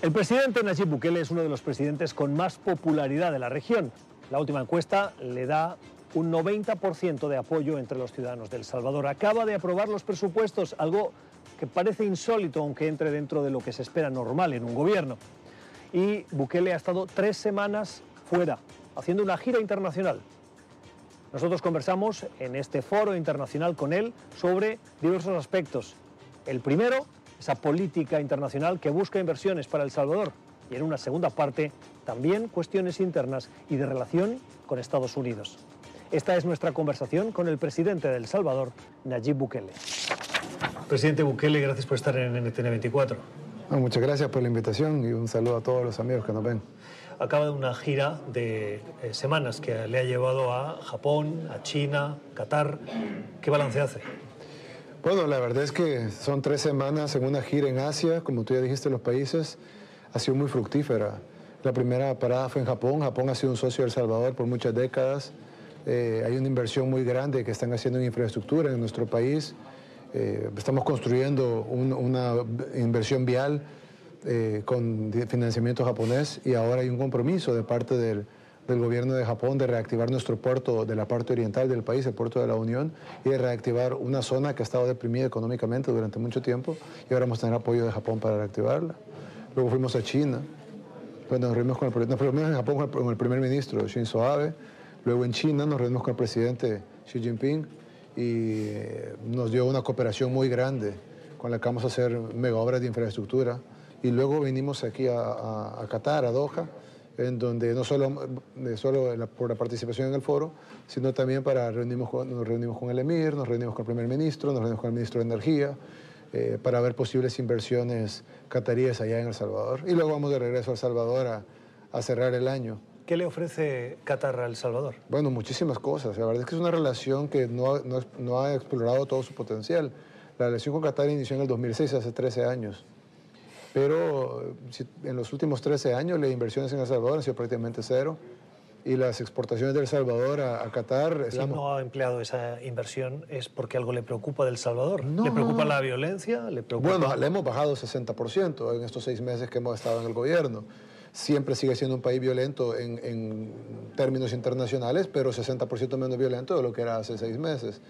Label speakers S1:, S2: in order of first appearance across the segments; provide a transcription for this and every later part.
S1: El presidente Nayib Bukele es uno de los presidentes con más popularidad de la región. La última encuesta le da un 90% de apoyo entre los ciudadanos de El Salvador. Acaba de aprobar los presupuestos, algo que parece insólito, aunque entre dentro de lo que se espera normal en un gobierno. Y Bukele ha estado tres semanas fuera, haciendo una gira internacional. Nosotros conversamos en este foro internacional con él sobre diversos aspectos. El primero, esa política internacional que busca inversiones para El Salvador. Y en una segunda parte, también cuestiones internas y de relación con Estados Unidos. Esta es nuestra conversación con el presidente de El Salvador, Nayib Bukele. Presidente Bukele, gracias por estar en NTN 24.
S2: muchas gracias por la invitación y un saludo a todos los amigos que nos ven.
S1: Acaba de una gira de eh, semanas que le ha llevado a Japón, a China, Qatar. ¿Qué balance hace?
S2: Bueno, la verdad es que son tres semanas en una gira en Asia, como tú ya dijiste, los países, ha sido muy fructífera. La primera parada fue en Japón. Japón ha sido un socio de El Salvador por muchas décadas. Eh, hay una inversión muy grande que están haciendo en infraestructura en nuestro país. Eh, estamos construyendo una inversión vial eh, con financiamiento japonés y ahora hay un compromiso de parte del, del, gobierno de Japón de reactivar nuestro puerto de la parte oriental del país, el puerto de la Unión, y de reactivar una zona que ha estado deprimida económicamente durante mucho tiempo y ahora vamos a tener apoyo de Japón para reactivarla. Luego fuimos a China, bueno, nos reunimos con el, nos en Japón con el primer ministro Shinzo Abe, luego en China nos reunimos con el presidente Xi Jinping y eh, nos dio una cooperación muy grande con la que vamos a hacer mega obras de infraestructura. Y luego venimos aquí a, Qatar, a Doha, en donde no solo, solo por la participación en el foro, sino también para reunimos nos reunimos con el emir, nos reunimos con el primer ministro, nos reunimos con el ministro de Energía, eh, para ver posibles inversiones cataríes allá en El Salvador. Y luego vamos de regreso a El Salvador a, a cerrar el año.
S1: ¿Qué le ofrece Qatar a El Salvador?
S2: Bueno, muchísimas cosas. La verdad es que es una relación que no, no, ha explorado todo su potencial. La relación con Qatar inició en el 2006, hace 13 años. Pero en los últimos 13 años las inversiones en El Salvador han sido prácticamente cero y las exportaciones de El Salvador a, Qatar...
S1: Si no ha empleado esa inversión es porque algo le preocupa del Salvador. ¿Le preocupa la violencia? ¿Le preocupa...
S2: Bueno, le hemos bajado 60% en estos seis meses que hemos estado en el gobierno siempre sigue siendo un país violento en, términos internacionales, pero 60% menos violento de lo que era hace seis meses.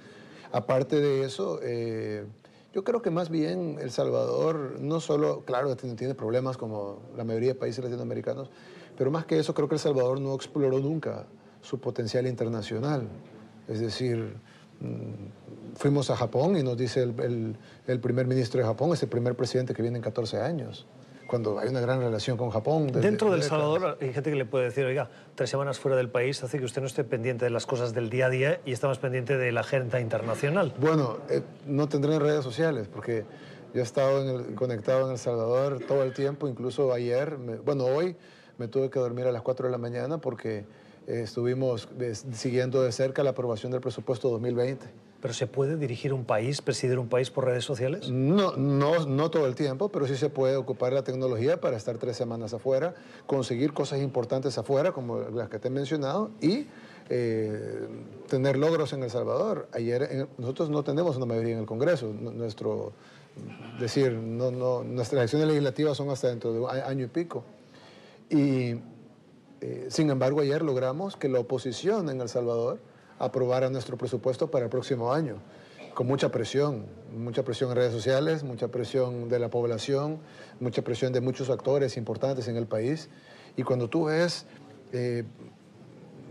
S2: Aparte de eso, eh, yo creo que más bien El Salvador no solo, claro, tiene problemas como la mayoría de países latinoamericanos, pero más que eso creo que El Salvador no exploró nunca su potencial internacional. Es decir, mm, fuimos a Japón y nos dice el, primer ministro de Japón, es el primer presidente que viene en 14 años cuando hay una gran relación con Japón.
S1: Dentro del Salvador hay gente que le puede decir, oiga, tres semanas fuera del país hace que usted no esté pendiente de las cosas del día a día y está más pendiente de la agenda internacional.
S2: Bueno, eh, no tendré redes sociales porque yo he estado conectado en El Salvador todo el tiempo, incluso ayer, bueno, hoy me tuve que dormir a las 4 de la mañana porque eh, estuvimos eh, siguiendo de cerca la aprobación del presupuesto 2020.
S1: ¿Pero se puede dirigir un país, presidir un país por redes sociales?
S2: No, no, no todo el tiempo, pero sí se puede ocupar la tecnología para estar tres semanas afuera, conseguir cosas importantes afuera, como las que te he mencionado, y eh, tener logros en El Salvador. Ayer nosotros no tenemos una mayoría en el Congreso. Nuestro, decir, no, nuestras elecciones legislativas son hasta dentro de un año y pico. Y eh, sin embargo, ayer logramos que la oposición en El Salvador aprobara nuestro presupuesto para el próximo año, con mucha presión, mucha presión en redes sociales, mucha presión de la población, mucha presión de muchos actores importantes en el país. Y cuando tú ves, eh,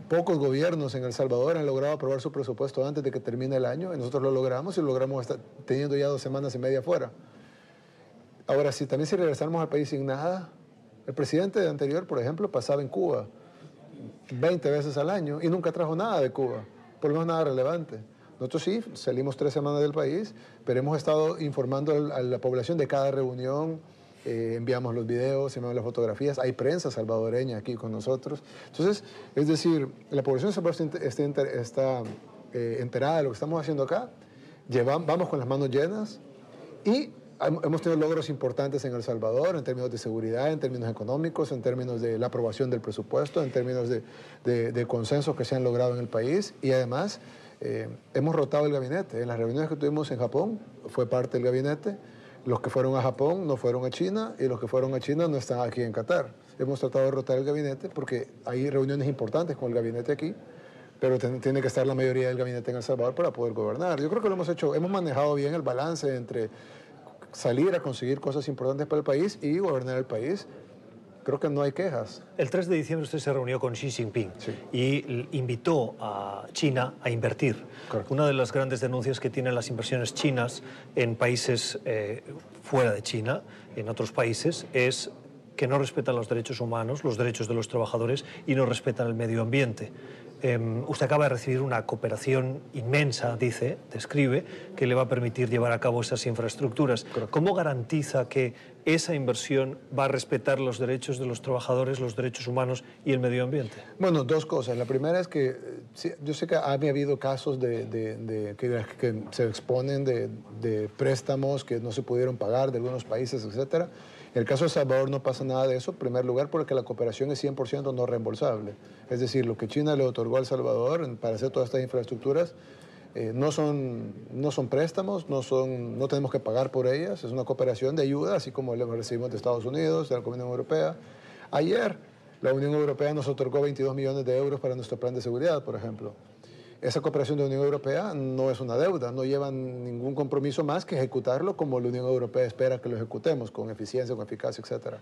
S2: pocos gobiernos en El Salvador han logrado aprobar su presupuesto antes de que termine el año, y nosotros lo logramos y lo logramos teniendo ya dos semanas y media fuera. Ahora, si también si regresamos al país sin nada, el presidente anterior, por ejemplo, pasaba en Cuba 20 veces al año y nunca trajo nada de Cuba por lo menos nada relevante. Nosotros sí, salimos tres semanas del país, pero hemos estado informando a la población de cada reunión, eh, enviamos los videos, enviamos las fotografías, hay prensa salvadoreña aquí con nosotros. Entonces, es decir, la población está, está eh, enterada de lo que estamos haciendo acá, Llevamos, vamos con las manos llenas y hemos tenido logros importantes en El Salvador en términos de seguridad, en términos económicos, en términos de la aprobación del presupuesto, en términos de, de, consensos que se han logrado en el país y además eh, hemos rotado el gabinete. En las reuniones que tuvimos en Japón fue parte del gabinete. Los que fueron a Japón no fueron a China y los que fueron a China no están aquí en Qatar. Hemos tratado de rotar el gabinete porque hay reuniones importantes con el gabinete aquí, pero tiene que estar la mayoría del gabinete en El Salvador para poder gobernar. Yo creo que lo hemos hecho, hemos manejado bien el balance entre salir a conseguir cosas importantes para el país y gobernar el país creo que no hay quejas.
S1: El 3 de diciembre usted se reunió con Xi Jinping y invitó a China a invertir. Una de las grandes denuncias que tienen las inversiones chinas en países eh, fuera de China, en otros países, es que no respetan los derechos humanos, los derechos de los trabajadores y no respetan el medio ambiente. Em, usted acaba de recibir una cooperación inmensa, dice, describe, que le va a permitir llevar a cabo esas infraestructuras. ¿Cómo garantiza que esa inversión va a respetar los derechos de los trabajadores, los derechos humanos y el medio ambiente?
S2: Bueno, dos cosas. La primera es que yo sé que ha habido casos de, que, se exponen de, préstamos que no se pudieron pagar de algunos países, etcétera. En el caso de Salvador no pasa nada de eso, en primer lugar porque la cooperación es 100% no reembolsable. Es decir, lo que China le otorgó a Salvador para hacer todas estas infraestructuras eh, no, son, no son préstamos, no, son, no tenemos que pagar por ellas, es una cooperación de ayuda, así como lo recibimos de Estados Unidos, de la Unión Europea. Ayer la Unión Europea nos otorgó 22 millones de euros para nuestro plan de seguridad, por ejemplo esa cooperación de la Unión Europea no es una deuda, no lleva ningún compromiso más que ejecutarlo como la Unión Europea espera que lo ejecutemos, con eficiencia, con eficacia, etc.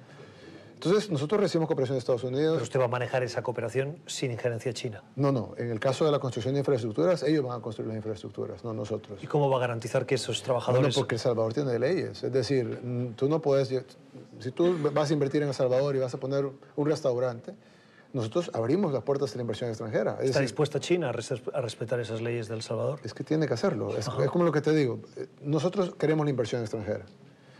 S2: Entonces, nosotros recibimos cooperación de Estados Unidos.
S1: Pero usted va a manejar esa cooperación sin injerencia china.
S2: No, no. En el caso de la construcción de infraestructuras, ellos van a construir las infraestructuras, no nosotros.
S1: ¿Y cómo va a garantizar que esos trabajadores...?
S2: No, porque El Salvador tiene leyes. Es decir, tú no puedes... Si tú vas a invertir en El Salvador y vas a poner un restaurante, nosotros abrimos las puertas de la inversión extranjera.
S1: ¿Está dispuesta China a respetar esas leyes del Salvador?
S2: Es que tiene que hacerlo. Es, como lo que te digo. Nosotros queremos la inversión extranjera.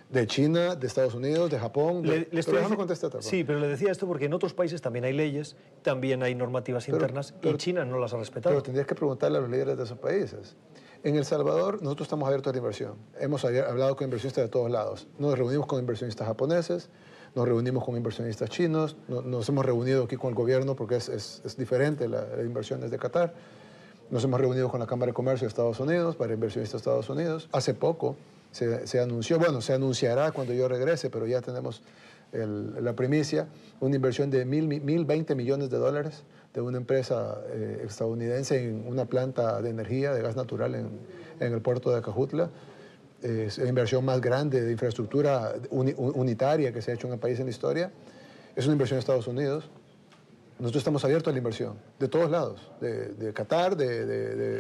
S2: De China, de Estados Unidos, de Japón.
S1: Le, pero no Sí, pero le decía esto porque en otros países también hay leyes, también hay normativas internas y China no las ha respetado.
S2: Pero tendrías que preguntarle a los líderes de esos países. En El Salvador nosotros estamos abiertos a la inversión. Hemos hablado con inversionistas de todos lados. Nos reunimos con inversionistas japoneses, nos reunimos con inversionistas chinos, nos hemos reunido aquí con el gobierno porque es, es, diferente la, la, inversión desde Qatar. Nos hemos reunido con la Cámara de Comercio de Estados Unidos para inversionistas de Estados Unidos. Hace poco se, se anunció, bueno, se anunciará cuando yo regrese, pero ya tenemos la primicia, una inversión de mil, mil veinte millones de dólares de una empresa eh, estadounidense en una planta de energía, de gas natural en, en el puerto de Acajutla es la inversión más grande de infraestructura unitaria que se ha hecho en el país en la historia. Es una inversión de Estados Unidos. Nosotros estamos abiertos a la inversión, de todos lados, de, Qatar, de,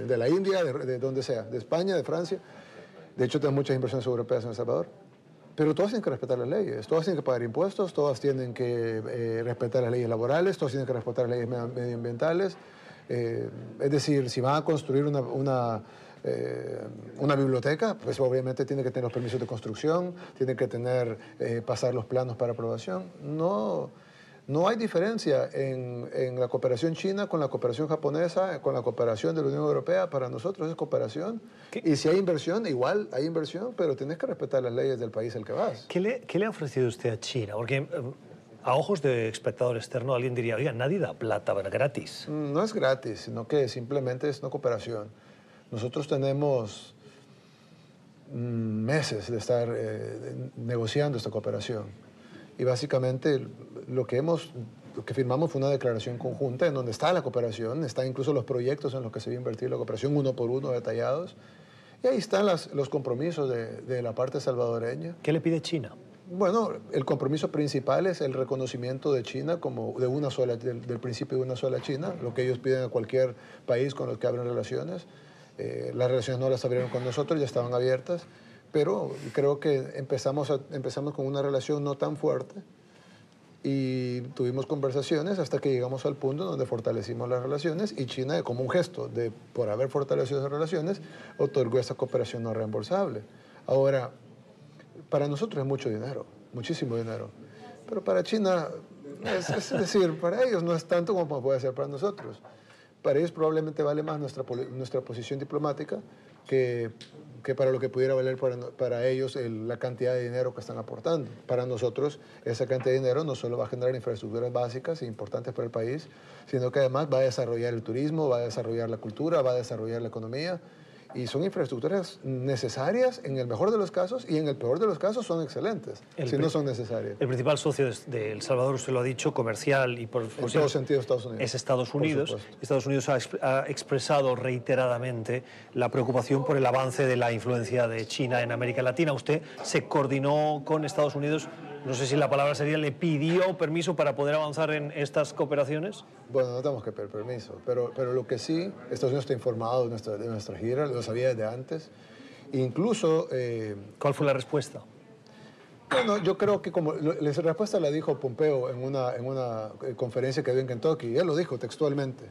S2: de, la India, de, donde sea, de España, de Francia. De hecho, tenemos muchas inversiones europeas en El Salvador. Pero todas tienen que respetar las leyes, todas tienen que pagar impuestos, todas tienen que eh, respetar las leyes laborales, todas tienen que respetar las leyes medioambientales. Eh, es decir, si van a construir una, una eh, una biblioteca, pues obviamente tiene que tener los permisos de construcción, tiene que tener, eh, pasar los planos para aprobación. No, no hay diferencia en, en, la cooperación china con la cooperación japonesa, con la cooperación de la Unión Europea. Para nosotros es cooperación. Y si hay inversión, igual hay inversión, pero tienes que respetar las leyes del país al que vas.
S1: ¿Qué le, qué le ha ofrecido usted a China? Porque eh, a ojos de espectador externo alguien diría, oiga, nadie da plata gratis.
S2: No es gratis, sino que simplemente es una cooperación. Nosotros tenemos mm, meses de estar eh, negociando esta cooperación y básicamente lo que hemos lo que firmamos fue una declaración conjunta en donde está la cooperación, están incluso los proyectos en los que se va a invertir la cooperación uno por uno detallados y ahí están los compromisos de, la parte salvadoreña.
S1: ¿Qué le pide China?
S2: Bueno, el compromiso principal es el reconocimiento de China como de una sola, del, del principio de una sola China, lo que ellos piden a cualquier país con el que abren relaciones. Eh, las relaciones no las abrieron con nosotros, ya estaban abiertas, pero creo que empezamos, empezamos con una relación no tan fuerte y tuvimos conversaciones hasta que llegamos al punto donde fortalecimos las relaciones y China, como un gesto de por haber fortalecido esas relaciones, otorgó esa cooperación no reembolsable. Ahora, para nosotros es mucho dinero, muchísimo dinero, pero para China, es, es decir, para ellos no es tanto como puede ser para nosotros. Para ellos probablemente vale más nuestra, nuestra posición diplomática que, que para lo que pudiera valer para, para ellos la cantidad de dinero que están aportando. Para nosotros esa cantidad de dinero no solo va a generar infraestructuras básicas e importantes para el país, sino que además va a desarrollar el turismo, va a desarrollar la cultura, va a desarrollar la economía y son infraestructuras necesarias en el mejor de los casos y en el peor de los casos son excelentes, si no son necesarias.
S1: El principal socio de, El Salvador, usted lo ha dicho, comercial y por...
S2: En todo sentido Estados Unidos.
S1: Es Estados Unidos. Estados Unidos ha, expresado reiteradamente la preocupación por el avance de la influencia de China en América Latina. ¿Usted se coordinó con Estados Unidos no sé si la palabra sería, le pidió permiso para poder avanzar en estas cooperaciones?
S2: Bueno, no tenemos que pedir permiso, pero, pero lo que sí, Estados Unidos está informado de nuestra, de nuestra gira, lo sabía desde antes. Incluso...
S1: Eh, ¿Cuál fue la respuesta?
S2: Bueno, yo creo que como la respuesta la dijo Pompeo en una, en una eh, conferencia que dio en Kentucky, y él lo dijo textualmente.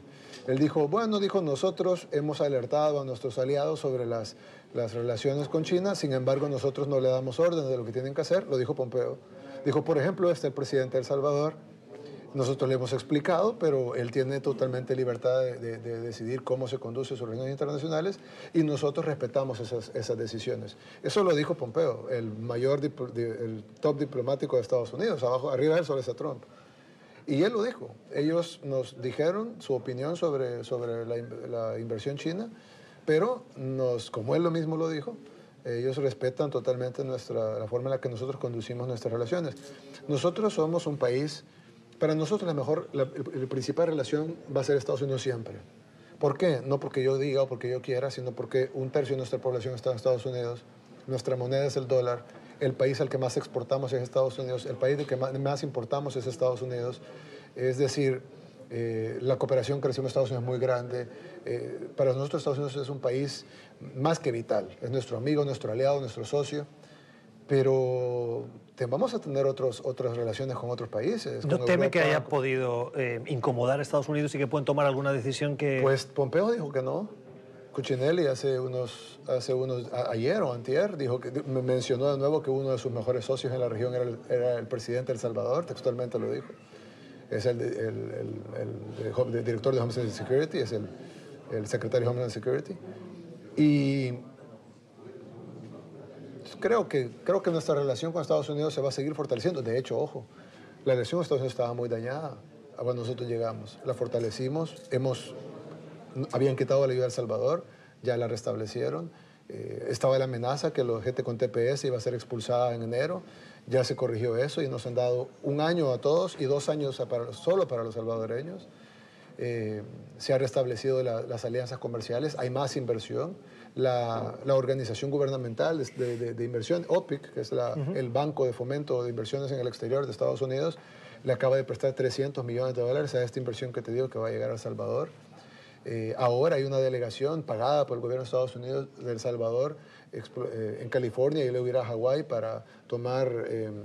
S2: Él dijo, bueno, dijo, nosotros hemos alertado a nuestros aliados sobre las, las relaciones con China, sin embargo nosotros no le damos órdenes de lo que tienen que hacer, lo dijo Pompeo. Dijo, por ejemplo, este el presidente de El Salvador, nosotros le hemos explicado, pero él tiene totalmente libertad de, decidir cómo se conduce sus reuniones internacionales y nosotros respetamos esas, decisiones. Eso lo dijo Pompeo, el mayor, el top diplomático de Estados Unidos, abajo, arriba de él solo está Trump. Y él lo dijo. Ellos nos dijeron su opinión sobre, sobre la, la inversión china, pero nos, como él lo mismo lo dijo, ellos respetan totalmente nuestra, la forma en la que nosotros conducimos nuestras relaciones. Nosotros somos un país, para nosotros la mejor, la, principal relación va a ser Estados Unidos siempre. ¿Por qué? No porque yo diga o porque yo quiera, sino porque un tercio de nuestra población está en Estados Unidos, nuestra moneda es el dólar, el país al que más exportamos es Estados Unidos, el país del que más importamos es Estados Unidos. Es decir, eh, la cooperación creció en Estados Unidos muy grande. Eh, para nosotros Estados Unidos es un país más que vital. Es nuestro amigo, nuestro aliado, nuestro socio. Pero vamos a tener otros, otras relaciones con otros países.
S1: ¿No teme que haya podido eh, incomodar a Estados Unidos y que pueden tomar alguna decisión que...?
S2: Pues Pompeo dijo que no. Cuccinelli hace unos, hace unos, ayer o antier, dijo que, me mencionó de nuevo que uno de sus mejores socios en la región era el, era el presidente de El Salvador, textualmente lo dijo es el, el, director de Homeland Security, es el, secretario de Homeland Security. Y creo que, creo que nuestra relación con Estados Unidos se va a seguir fortaleciendo. De hecho, ojo, la relación con Estados Unidos estaba muy dañada cuando nosotros llegamos. La fortalecimos, hemos, habían quitado la ayuda a El Salvador, ya la restablecieron. Eh, estaba la amenaza que la gente con TPS iba a ser expulsada en enero. Ya se corrigió eso y nos han dado un año a todos y dos años solo para los salvadoreños. Eh, se han restablecido las alianzas comerciales, hay más inversión. La, organización gubernamental de, inversión, OPIC, que es el Banco de Fomento de Inversiones en el Exterior de Estados Unidos, le acaba de prestar 300 millones de dólares a esta inversión que te digo que va a llegar a El Salvador. Eh, ahora hay una delegación pagada por el gobierno de Estados Unidos de El Salvador eh, en California y luego ir a Hawái para tomar em,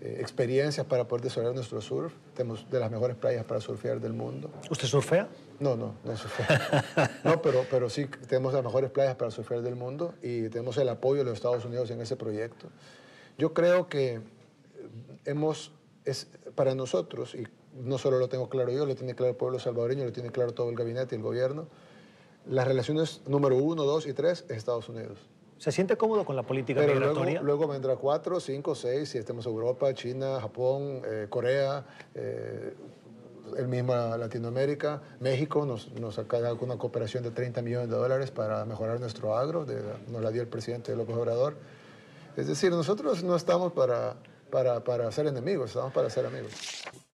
S2: eh, experiencias para poder desarrollar nuestro surf. Tenemos de las mejores playas para surfear del mundo.
S1: ¿Usted surfea?
S2: No, no, no surfea. no, pero, pero sí tenemos las mejores playas para surfear del mundo y tenemos el apoyo de los Estados Unidos en ese proyecto. Yo creo que hemos, es para nosotros, y no solo lo tengo claro yo, lo tiene claro el pueblo salvadoreño, lo tiene claro todo el gabinete y el gobierno. Las relaciones número uno, dos y tres es Estados Unidos.
S1: ¿Se siente cómodo con la política
S2: Pero
S1: migratoria?
S2: Luego, luego, vendrá cuatro, cinco, seis, si estemos Europa, China, Japón, eh, Corea, eh, el mismo Latinoamérica, México nos, nos acaba una cooperación de 30 millones de dólares para mejorar nuestro agro, nos la dio el presidente López Obrador. Es decir, nosotros no estamos para, para, para ser enemigos, estamos para ser amigos.